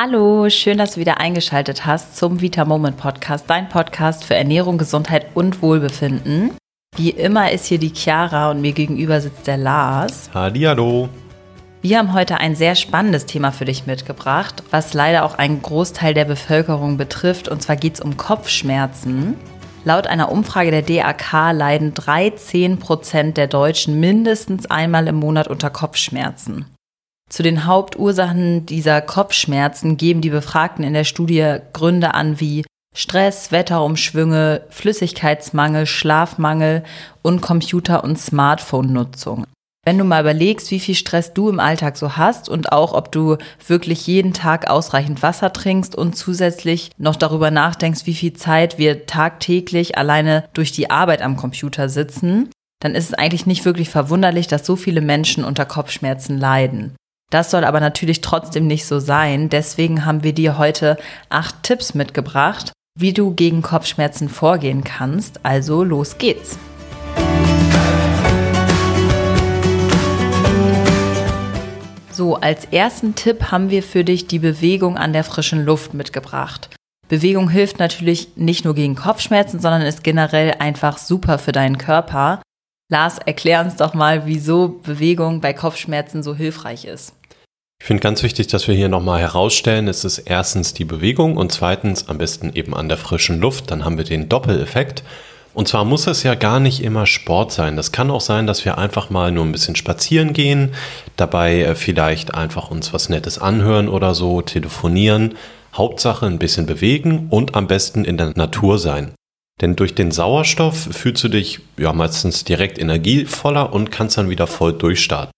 Hallo, schön, dass du wieder eingeschaltet hast zum Vita Moment Podcast, dein Podcast für Ernährung, Gesundheit und Wohlbefinden. Wie immer ist hier die Chiara und mir gegenüber sitzt der Lars. Hallo. Wir haben heute ein sehr spannendes Thema für dich mitgebracht, was leider auch einen Großteil der Bevölkerung betrifft. Und zwar geht es um Kopfschmerzen. Laut einer Umfrage der DAK leiden 13 Prozent der Deutschen mindestens einmal im Monat unter Kopfschmerzen. Zu den Hauptursachen dieser Kopfschmerzen geben die Befragten in der Studie Gründe an wie Stress, Wetterumschwünge, Flüssigkeitsmangel, Schlafmangel und Computer- und Smartphone-Nutzung. Wenn du mal überlegst, wie viel Stress du im Alltag so hast und auch, ob du wirklich jeden Tag ausreichend Wasser trinkst und zusätzlich noch darüber nachdenkst, wie viel Zeit wir tagtäglich alleine durch die Arbeit am Computer sitzen, dann ist es eigentlich nicht wirklich verwunderlich, dass so viele Menschen unter Kopfschmerzen leiden. Das soll aber natürlich trotzdem nicht so sein. Deswegen haben wir dir heute acht Tipps mitgebracht, wie du gegen Kopfschmerzen vorgehen kannst. Also los geht's. So, als ersten Tipp haben wir für dich die Bewegung an der frischen Luft mitgebracht. Bewegung hilft natürlich nicht nur gegen Kopfschmerzen, sondern ist generell einfach super für deinen Körper. Lars, erklär uns doch mal, wieso Bewegung bei Kopfschmerzen so hilfreich ist. Ich finde ganz wichtig, dass wir hier nochmal herausstellen, es ist erstens die Bewegung und zweitens am besten eben an der frischen Luft. Dann haben wir den Doppeleffekt. Und zwar muss es ja gar nicht immer Sport sein. Das kann auch sein, dass wir einfach mal nur ein bisschen spazieren gehen, dabei äh, vielleicht einfach uns was Nettes anhören oder so, telefonieren. Hauptsache ein bisschen bewegen und am besten in der Natur sein. Denn durch den Sauerstoff fühlst du dich ja meistens direkt energievoller und kannst dann wieder voll durchstarten.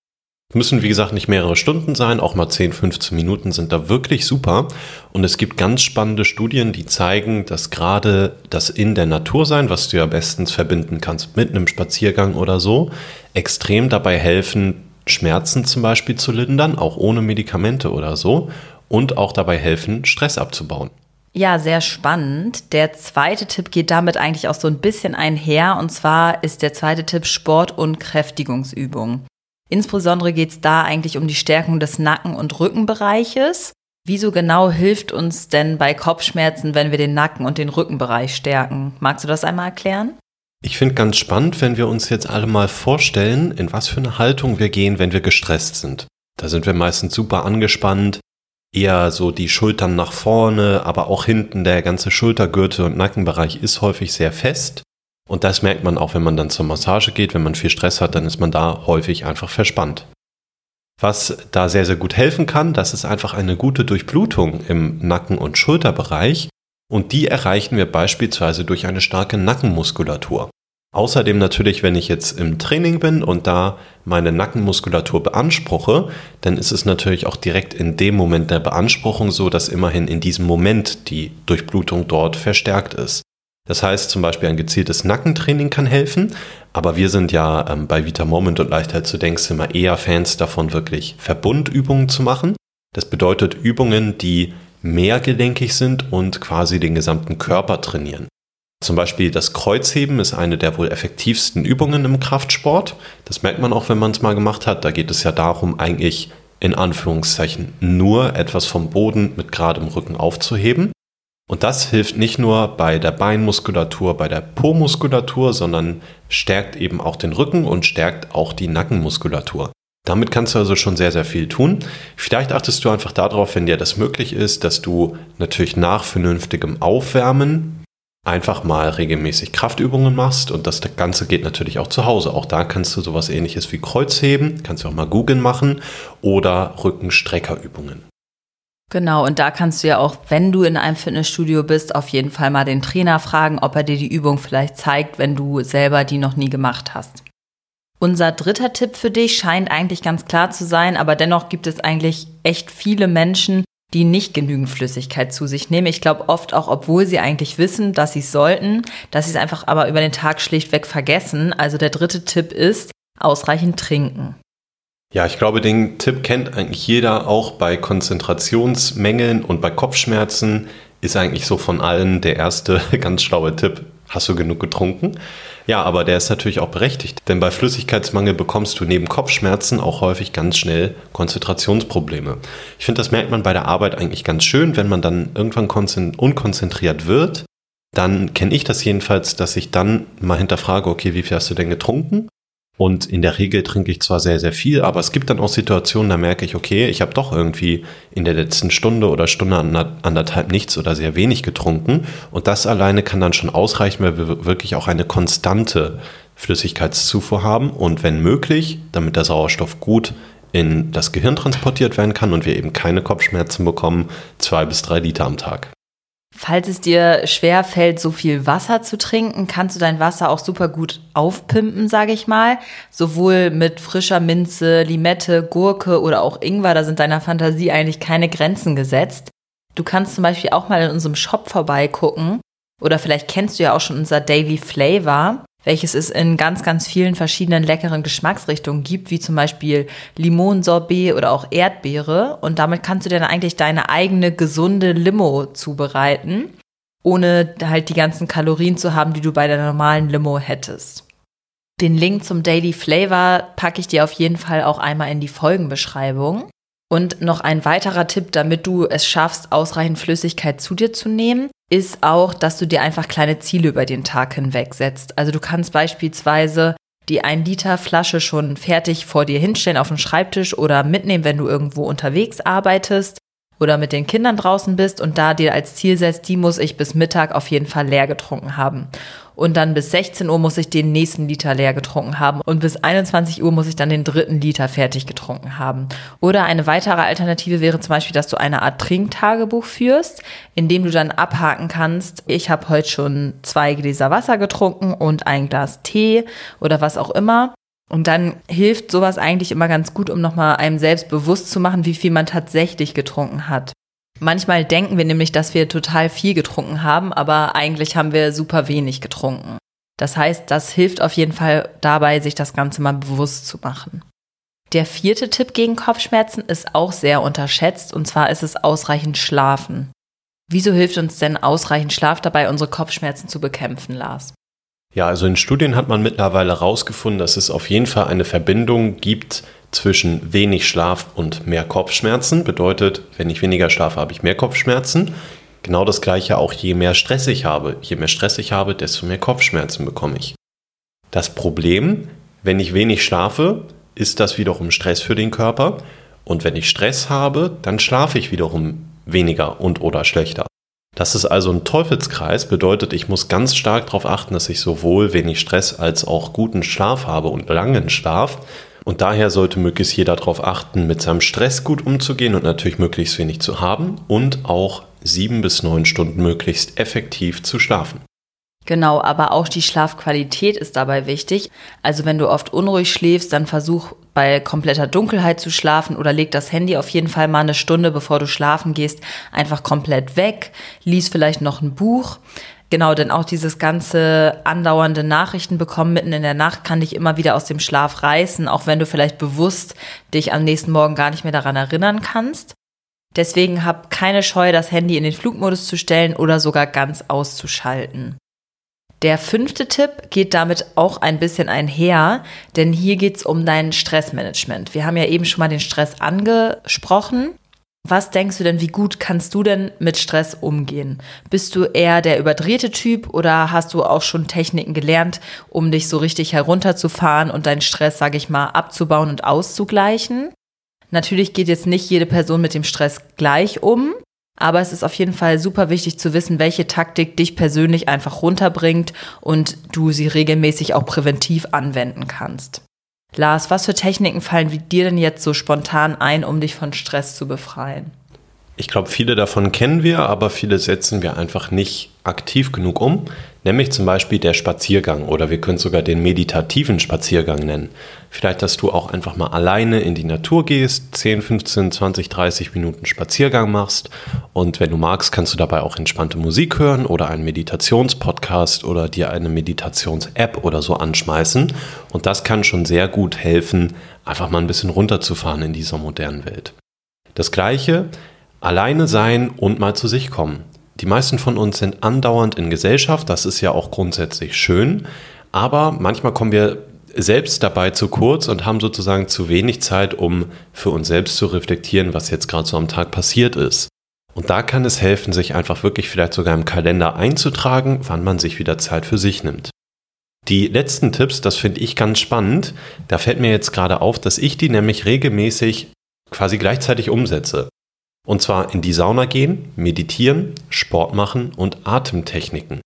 Müssen, wie gesagt, nicht mehrere Stunden sein, auch mal 10, 15 Minuten sind da wirklich super. Und es gibt ganz spannende Studien, die zeigen, dass gerade das in der Natur sein, was du ja bestens verbinden kannst mit einem Spaziergang oder so, extrem dabei helfen, Schmerzen zum Beispiel zu lindern, auch ohne Medikamente oder so, und auch dabei helfen, Stress abzubauen. Ja, sehr spannend. Der zweite Tipp geht damit eigentlich auch so ein bisschen einher. Und zwar ist der zweite Tipp Sport- und Kräftigungsübung. Insbesondere geht es da eigentlich um die Stärkung des Nacken- und Rückenbereiches. Wieso genau hilft uns denn bei Kopfschmerzen, wenn wir den Nacken- und den Rückenbereich stärken? Magst du das einmal erklären? Ich finde ganz spannend, wenn wir uns jetzt alle mal vorstellen, in was für eine Haltung wir gehen, wenn wir gestresst sind. Da sind wir meistens super angespannt, eher so die Schultern nach vorne, aber auch hinten der ganze Schultergürtel und Nackenbereich ist häufig sehr fest. Und das merkt man auch, wenn man dann zur Massage geht. Wenn man viel Stress hat, dann ist man da häufig einfach verspannt. Was da sehr, sehr gut helfen kann, das ist einfach eine gute Durchblutung im Nacken- und Schulterbereich. Und die erreichen wir beispielsweise durch eine starke Nackenmuskulatur. Außerdem natürlich, wenn ich jetzt im Training bin und da meine Nackenmuskulatur beanspruche, dann ist es natürlich auch direkt in dem Moment der Beanspruchung so, dass immerhin in diesem Moment die Durchblutung dort verstärkt ist. Das heißt zum Beispiel ein gezieltes Nackentraining kann helfen, aber wir sind ja ähm, bei Vita Moment und Leichtheit zu Denkst immer eher Fans davon, wirklich Verbundübungen zu machen. Das bedeutet Übungen, die mehrgelenkig sind und quasi den gesamten Körper trainieren. Zum Beispiel das Kreuzheben ist eine der wohl effektivsten Übungen im Kraftsport. Das merkt man auch, wenn man es mal gemacht hat. Da geht es ja darum, eigentlich in Anführungszeichen nur etwas vom Boden mit geradem Rücken aufzuheben. Und das hilft nicht nur bei der Beinmuskulatur, bei der Po-Muskulatur, sondern stärkt eben auch den Rücken und stärkt auch die Nackenmuskulatur. Damit kannst du also schon sehr, sehr viel tun. Vielleicht achtest du einfach darauf, wenn dir das möglich ist, dass du natürlich nach vernünftigem Aufwärmen einfach mal regelmäßig Kraftübungen machst und das Ganze geht natürlich auch zu Hause. Auch da kannst du sowas ähnliches wie Kreuzheben, kannst du auch mal googeln machen oder Rückenstreckerübungen. Genau, und da kannst du ja auch, wenn du in einem Fitnessstudio bist, auf jeden Fall mal den Trainer fragen, ob er dir die Übung vielleicht zeigt, wenn du selber die noch nie gemacht hast. Unser dritter Tipp für dich scheint eigentlich ganz klar zu sein, aber dennoch gibt es eigentlich echt viele Menschen, die nicht genügend Flüssigkeit zu sich nehmen. Ich glaube oft auch, obwohl sie eigentlich wissen, dass sie es sollten, dass sie es einfach aber über den Tag schlichtweg vergessen. Also der dritte Tipp ist, ausreichend trinken. Ja, ich glaube, den Tipp kennt eigentlich jeder, auch bei Konzentrationsmängeln und bei Kopfschmerzen ist eigentlich so von allen der erste ganz schlaue Tipp. Hast du genug getrunken? Ja, aber der ist natürlich auch berechtigt, denn bei Flüssigkeitsmangel bekommst du neben Kopfschmerzen auch häufig ganz schnell Konzentrationsprobleme. Ich finde, das merkt man bei der Arbeit eigentlich ganz schön, wenn man dann irgendwann unkonzentriert wird. Dann kenne ich das jedenfalls, dass ich dann mal hinterfrage, okay, wie viel hast du denn getrunken? Und in der Regel trinke ich zwar sehr, sehr viel, aber es gibt dann auch Situationen, da merke ich, okay, ich habe doch irgendwie in der letzten Stunde oder Stunde anderthalb nichts oder sehr wenig getrunken. Und das alleine kann dann schon ausreichen, weil wir wirklich auch eine konstante Flüssigkeitszufuhr haben. Und wenn möglich, damit der Sauerstoff gut in das Gehirn transportiert werden kann und wir eben keine Kopfschmerzen bekommen, zwei bis drei Liter am Tag. Falls es dir schwer fällt, so viel Wasser zu trinken, kannst du dein Wasser auch super gut aufpimpen, sage ich mal. Sowohl mit frischer Minze, Limette, Gurke oder auch Ingwer, da sind deiner Fantasie eigentlich keine Grenzen gesetzt. Du kannst zum Beispiel auch mal in unserem Shop vorbeigucken. Oder vielleicht kennst du ja auch schon unser Daily Flavor welches es in ganz, ganz vielen verschiedenen leckeren Geschmacksrichtungen gibt, wie zum Beispiel Limonsorbet oder auch Erdbeere. Und damit kannst du dann eigentlich deine eigene gesunde Limo zubereiten, ohne halt die ganzen Kalorien zu haben, die du bei der normalen Limo hättest. Den Link zum Daily Flavor packe ich dir auf jeden Fall auch einmal in die Folgenbeschreibung. Und noch ein weiterer Tipp, damit du es schaffst, ausreichend Flüssigkeit zu dir zu nehmen ist auch, dass du dir einfach kleine Ziele über den Tag hinweg setzt. Also du kannst beispielsweise die 1 Liter Flasche schon fertig vor dir hinstellen auf den Schreibtisch oder mitnehmen, wenn du irgendwo unterwegs arbeitest oder mit den Kindern draußen bist und da dir als Ziel setzt, die muss ich bis Mittag auf jeden Fall leer getrunken haben. Und dann bis 16 Uhr muss ich den nächsten Liter leer getrunken haben. Und bis 21 Uhr muss ich dann den dritten Liter fertig getrunken haben. Oder eine weitere Alternative wäre zum Beispiel, dass du eine Art Trinktagebuch führst, in dem du dann abhaken kannst, ich habe heute schon zwei Gläser Wasser getrunken und ein Glas Tee oder was auch immer. Und dann hilft sowas eigentlich immer ganz gut, um nochmal einem selbst bewusst zu machen, wie viel man tatsächlich getrunken hat. Manchmal denken wir nämlich, dass wir total viel getrunken haben, aber eigentlich haben wir super wenig getrunken. Das heißt, das hilft auf jeden Fall dabei, sich das Ganze mal bewusst zu machen. Der vierte Tipp gegen Kopfschmerzen ist auch sehr unterschätzt, und zwar ist es ausreichend Schlafen. Wieso hilft uns denn ausreichend Schlaf dabei, unsere Kopfschmerzen zu bekämpfen, Lars? Ja, also in Studien hat man mittlerweile herausgefunden, dass es auf jeden Fall eine Verbindung gibt zwischen wenig Schlaf und mehr Kopfschmerzen. Bedeutet, wenn ich weniger schlafe, habe ich mehr Kopfschmerzen. Genau das gleiche auch, je mehr Stress ich habe. Je mehr Stress ich habe, desto mehr Kopfschmerzen bekomme ich. Das Problem, wenn ich wenig schlafe, ist das wiederum Stress für den Körper. Und wenn ich Stress habe, dann schlafe ich wiederum weniger und oder schlechter. Das ist also ein Teufelskreis, bedeutet, ich muss ganz stark darauf achten, dass ich sowohl wenig Stress als auch guten Schlaf habe und langen Schlaf. Und daher sollte möglichst jeder darauf achten, mit seinem Stress gut umzugehen und natürlich möglichst wenig zu haben und auch sieben bis neun Stunden möglichst effektiv zu schlafen. Genau, aber auch die Schlafqualität ist dabei wichtig. Also wenn du oft unruhig schläfst, dann versuch bei kompletter Dunkelheit zu schlafen oder leg das Handy auf jeden Fall mal eine Stunde, bevor du schlafen gehst, einfach komplett weg. Lies vielleicht noch ein Buch. Genau, denn auch dieses ganze andauernde Nachrichten bekommen mitten in der Nacht kann dich immer wieder aus dem Schlaf reißen, auch wenn du vielleicht bewusst dich am nächsten Morgen gar nicht mehr daran erinnern kannst. Deswegen hab keine Scheu, das Handy in den Flugmodus zu stellen oder sogar ganz auszuschalten. Der fünfte Tipp geht damit auch ein bisschen einher, denn hier geht es um dein Stressmanagement. Wir haben ja eben schon mal den Stress angesprochen. Was denkst du denn, wie gut kannst du denn mit Stress umgehen? Bist du eher der überdrehte Typ oder hast du auch schon Techniken gelernt, um dich so richtig herunterzufahren und deinen Stress, sage ich mal, abzubauen und auszugleichen? Natürlich geht jetzt nicht jede Person mit dem Stress gleich um, aber es ist auf jeden Fall super wichtig zu wissen, welche Taktik dich persönlich einfach runterbringt und du sie regelmäßig auch präventiv anwenden kannst. Lars, was für Techniken fallen dir denn jetzt so spontan ein, um dich von Stress zu befreien? Ich glaube, viele davon kennen wir, aber viele setzen wir einfach nicht aktiv genug um nämlich zum Beispiel der Spaziergang oder wir können sogar den meditativen Spaziergang nennen. Vielleicht, dass du auch einfach mal alleine in die Natur gehst, 10, 15, 20, 30 Minuten Spaziergang machst und wenn du magst, kannst du dabei auch entspannte Musik hören oder einen Meditationspodcast oder dir eine Meditations-App oder so anschmeißen und das kann schon sehr gut helfen, einfach mal ein bisschen runterzufahren in dieser modernen Welt. Das gleiche, alleine sein und mal zu sich kommen Die meisten von uns sind andauernd in Gesellschaft, das ist ja auch grundsätzlich schön, aber manchmal kommen wir selbst dabei zu kurz und haben sozusagen zu wenig Zeit, um für uns selbst zu reflektieren, was jetzt gerade so am Tag passiert ist. Und da kann es helfen, sich einfach wirklich vielleicht sogar im Kalender einzutragen, wann man sich wieder Zeit für sich nimmt. Die letzten Tipps, das finde ich ganz spannend. Da fällt mir jetzt gerade auf, dass ich die nämlich regelmäßig quasi gleichzeitig umsetze. Und zwar in die Sauna gehen, meditieren, Sport machen und Atemtechniken.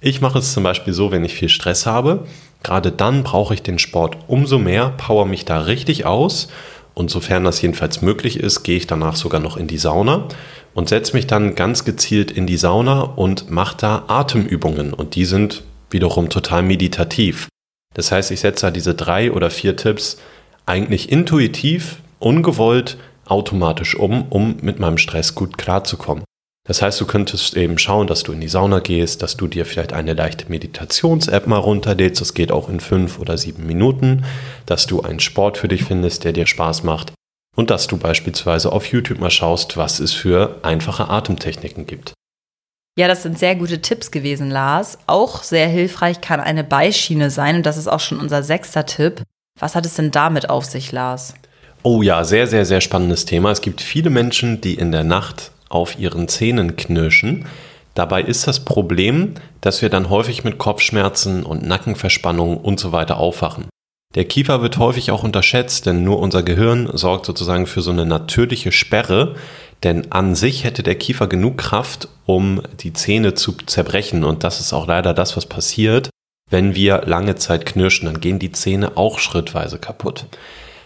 Ich mache es zum Beispiel so, wenn ich viel Stress habe. Gerade dann brauche ich den Sport umso mehr, power mich da richtig aus. Und sofern das jedenfalls möglich ist, gehe ich danach sogar noch in die Sauna und setze mich dann ganz gezielt in die Sauna und mache da Atemübungen. Und die sind wiederum total meditativ. Das heißt, ich setze da diese drei oder vier Tipps eigentlich intuitiv, ungewollt, automatisch um, um mit meinem Stress gut klarzukommen. Das heißt, du könntest eben schauen, dass du in die Sauna gehst, dass du dir vielleicht eine leichte Meditations-App mal runterlädst. Das geht auch in fünf oder sieben Minuten. Dass du einen Sport für dich findest, der dir Spaß macht. Und dass du beispielsweise auf YouTube mal schaust, was es für einfache Atemtechniken gibt. Ja, das sind sehr gute Tipps gewesen, Lars. Auch sehr hilfreich kann eine Beischiene sein und das ist auch schon unser sechster Tipp. Was hat es denn damit auf sich, Lars? Oh ja, sehr, sehr, sehr spannendes Thema. Es gibt viele Menschen, die in der Nacht auf ihren Zähnen knirschen. Dabei ist das Problem, dass wir dann häufig mit Kopfschmerzen und Nackenverspannungen und so weiter aufwachen. Der Kiefer wird häufig auch unterschätzt, denn nur unser Gehirn sorgt sozusagen für so eine natürliche Sperre, denn an sich hätte der Kiefer genug Kraft, um die Zähne zu zerbrechen. Und das ist auch leider das, was passiert, wenn wir lange Zeit knirschen. Dann gehen die Zähne auch schrittweise kaputt.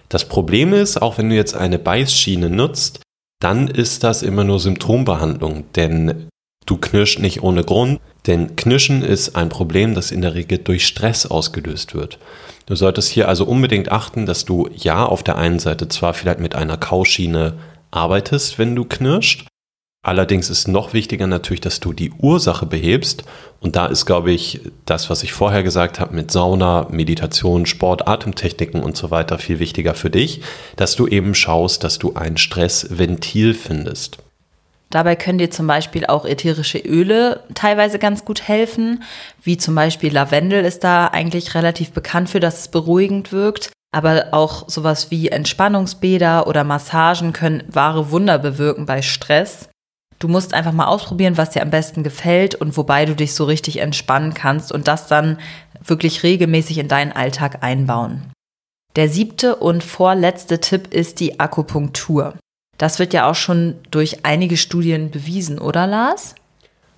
Das Problem ist, auch wenn du jetzt eine Beißschiene nutzt, dann ist das immer nur Symptombehandlung, denn du knirschst nicht ohne Grund, denn Knirschen ist ein Problem, das in der Regel durch Stress ausgelöst wird. Du solltest hier also unbedingt achten, dass du ja auf der einen Seite zwar vielleicht mit einer Kauschiene arbeitest, wenn du knirscht. Allerdings ist noch wichtiger natürlich, dass du die Ursache behebst. Und da ist, glaube ich, das, was ich vorher gesagt habe mit Sauna, Meditation, Sport, Atemtechniken und so weiter viel wichtiger für dich, dass du eben schaust, dass du ein Stressventil findest. Dabei können dir zum Beispiel auch ätherische Öle teilweise ganz gut helfen, wie zum Beispiel Lavendel ist da eigentlich relativ bekannt für, dass es beruhigend wirkt. Aber auch sowas wie Entspannungsbäder oder Massagen können wahre Wunder bewirken bei Stress. Du musst einfach mal ausprobieren, was dir am besten gefällt und wobei du dich so richtig entspannen kannst und das dann wirklich regelmäßig in deinen Alltag einbauen. Der siebte und vorletzte Tipp ist die Akupunktur. Das wird ja auch schon durch einige Studien bewiesen, oder Lars?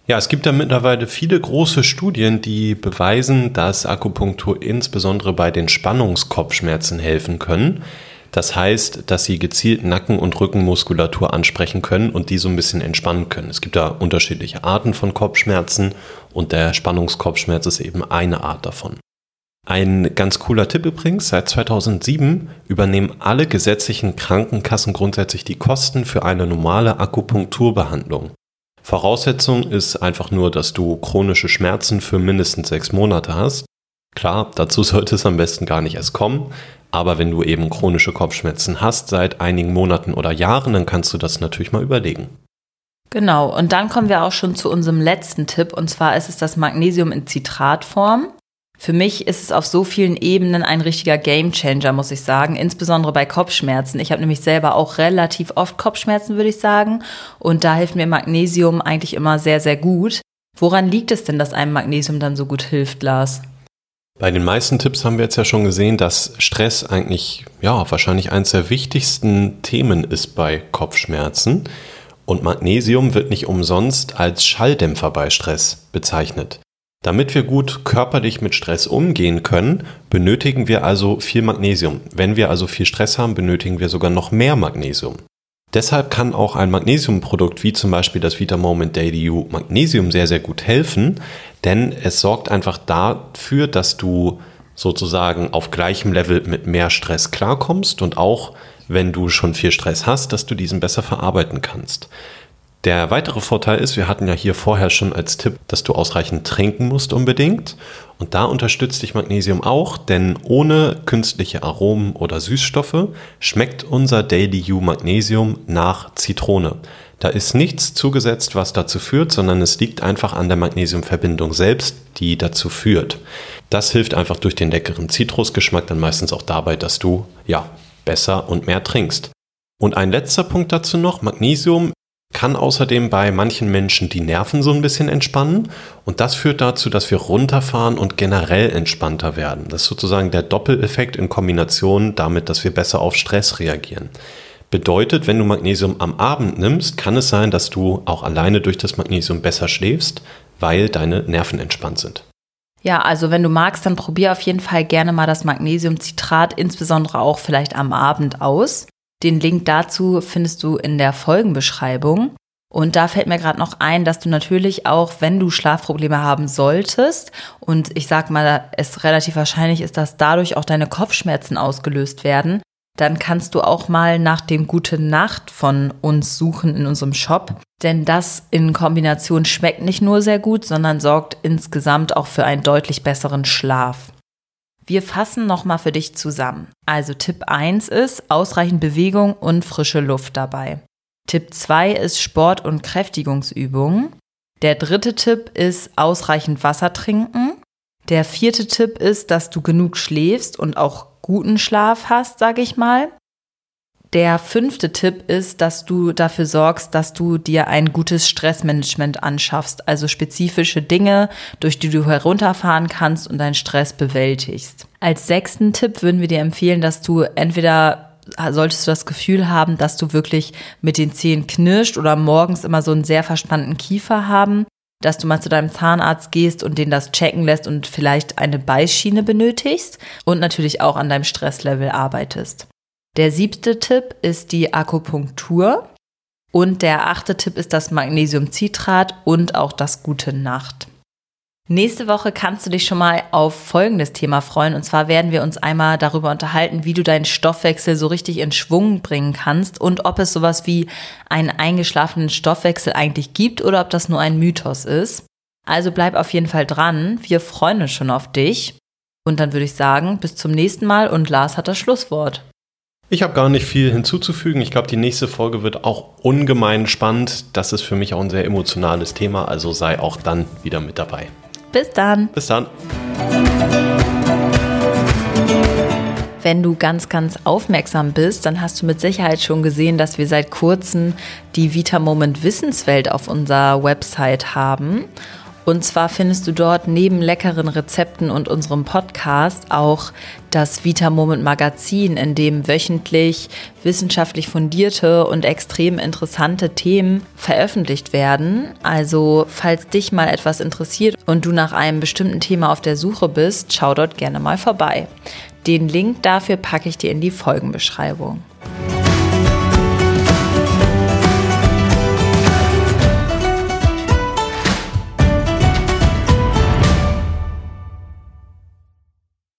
Ja, es gibt da mittlerweile viele große Studien, die beweisen, dass Akupunktur insbesondere bei den Spannungskopfschmerzen helfen können. Das heißt, dass sie gezielt Nacken- und Rückenmuskulatur ansprechen können und die so ein bisschen entspannen können. Es gibt da unterschiedliche Arten von Kopfschmerzen und der Spannungskopfschmerz ist eben eine Art davon. Ein ganz cooler Tipp übrigens, seit 2007 übernehmen alle gesetzlichen Krankenkassen grundsätzlich die Kosten für eine normale Akupunkturbehandlung. Voraussetzung ist einfach nur, dass du chronische Schmerzen für mindestens sechs Monate hast. Klar, dazu sollte es am besten gar nicht erst kommen, aber wenn du eben chronische Kopfschmerzen hast seit einigen Monaten oder Jahren, dann kannst du das natürlich mal überlegen. Genau, und dann kommen wir auch schon zu unserem letzten Tipp, und zwar ist es das Magnesium in Zitratform. Für mich ist es auf so vielen Ebenen ein richtiger Gamechanger, muss ich sagen, insbesondere bei Kopfschmerzen. Ich habe nämlich selber auch relativ oft Kopfschmerzen, würde ich sagen, und da hilft mir Magnesium eigentlich immer sehr, sehr gut. Woran liegt es denn, dass einem Magnesium dann so gut hilft, Lars? Bei den meisten Tipps haben wir jetzt ja schon gesehen, dass Stress eigentlich, ja, wahrscheinlich eines der wichtigsten Themen ist bei Kopfschmerzen. Und Magnesium wird nicht umsonst als Schalldämpfer bei Stress bezeichnet. Damit wir gut körperlich mit Stress umgehen können, benötigen wir also viel Magnesium. Wenn wir also viel Stress haben, benötigen wir sogar noch mehr Magnesium. Deshalb kann auch ein Magnesiumprodukt wie zum Beispiel das VitaMoment Daily U Magnesium sehr, sehr gut helfen, denn es sorgt einfach dafür, dass du sozusagen auf gleichem Level mit mehr Stress klarkommst und auch wenn du schon viel Stress hast, dass du diesen besser verarbeiten kannst. Der weitere Vorteil ist, wir hatten ja hier vorher schon als Tipp, dass du ausreichend trinken musst unbedingt. Und da unterstützt dich Magnesium auch, denn ohne künstliche Aromen oder Süßstoffe schmeckt unser Daily U Magnesium nach Zitrone. Da ist nichts zugesetzt, was dazu führt, sondern es liegt einfach an der Magnesiumverbindung selbst, die dazu führt. Das hilft einfach durch den leckeren Zitrusgeschmack dann meistens auch dabei, dass du ja besser und mehr trinkst. Und ein letzter Punkt dazu noch, Magnesium kann außerdem bei manchen Menschen die Nerven so ein bisschen entspannen und das führt dazu, dass wir runterfahren und generell entspannter werden. Das ist sozusagen der Doppeleffekt in Kombination damit, dass wir besser auf Stress reagieren. Bedeutet, wenn du Magnesium am Abend nimmst, kann es sein, dass du auch alleine durch das Magnesium besser schläfst, weil deine Nerven entspannt sind. Ja, also wenn du magst, dann probier auf jeden Fall gerne mal das Magnesiumcitrat, insbesondere auch vielleicht am Abend aus. Den Link dazu findest du in der Folgenbeschreibung. Und da fällt mir gerade noch ein, dass du natürlich auch, wenn du Schlafprobleme haben solltest, und ich sag mal, es relativ wahrscheinlich ist, dass dadurch auch deine Kopfschmerzen ausgelöst werden, dann kannst du auch mal nach dem Gute Nacht von uns suchen in unserem Shop. Denn das in Kombination schmeckt nicht nur sehr gut, sondern sorgt insgesamt auch für einen deutlich besseren Schlaf. Wir fassen nochmal für dich zusammen. Also Tipp 1 ist ausreichend Bewegung und frische Luft dabei. Tipp 2 ist Sport- und Kräftigungsübungen. Der dritte Tipp ist ausreichend Wasser trinken. Der vierte Tipp ist, dass du genug schläfst und auch guten Schlaf hast, sage ich mal. Der fünfte Tipp ist, dass du dafür sorgst, dass du dir ein gutes Stressmanagement anschaffst, also spezifische Dinge, durch die du herunterfahren kannst und deinen Stress bewältigst. Als sechsten Tipp würden wir dir empfehlen, dass du entweder solltest du das Gefühl haben, dass du wirklich mit den Zähnen knirscht oder morgens immer so einen sehr verspannten Kiefer haben, dass du mal zu deinem Zahnarzt gehst und den das checken lässt und vielleicht eine Beißschiene benötigst und natürlich auch an deinem Stresslevel arbeitest. Der siebte Tipp ist die Akupunktur. Und der achte Tipp ist das Magnesiumcitrat und auch das Gute Nacht. Nächste Woche kannst du dich schon mal auf folgendes Thema freuen. Und zwar werden wir uns einmal darüber unterhalten, wie du deinen Stoffwechsel so richtig in Schwung bringen kannst und ob es sowas wie einen eingeschlafenen Stoffwechsel eigentlich gibt oder ob das nur ein Mythos ist. Also bleib auf jeden Fall dran. Wir freuen uns schon auf dich. Und dann würde ich sagen, bis zum nächsten Mal und Lars hat das Schlusswort. Ich habe gar nicht viel hinzuzufügen. Ich glaube, die nächste Folge wird auch ungemein spannend. Das ist für mich auch ein sehr emotionales Thema, also sei auch dann wieder mit dabei. Bis dann. Bis dann. Wenn du ganz, ganz aufmerksam bist, dann hast du mit Sicherheit schon gesehen, dass wir seit kurzem die Vita Moment Wissenswelt auf unserer Website haben. Und zwar findest du dort neben leckeren Rezepten und unserem Podcast auch das Vita Moment Magazin, in dem wöchentlich wissenschaftlich fundierte und extrem interessante Themen veröffentlicht werden. Also, falls dich mal etwas interessiert und du nach einem bestimmten Thema auf der Suche bist, schau dort gerne mal vorbei. Den Link dafür packe ich dir in die Folgenbeschreibung.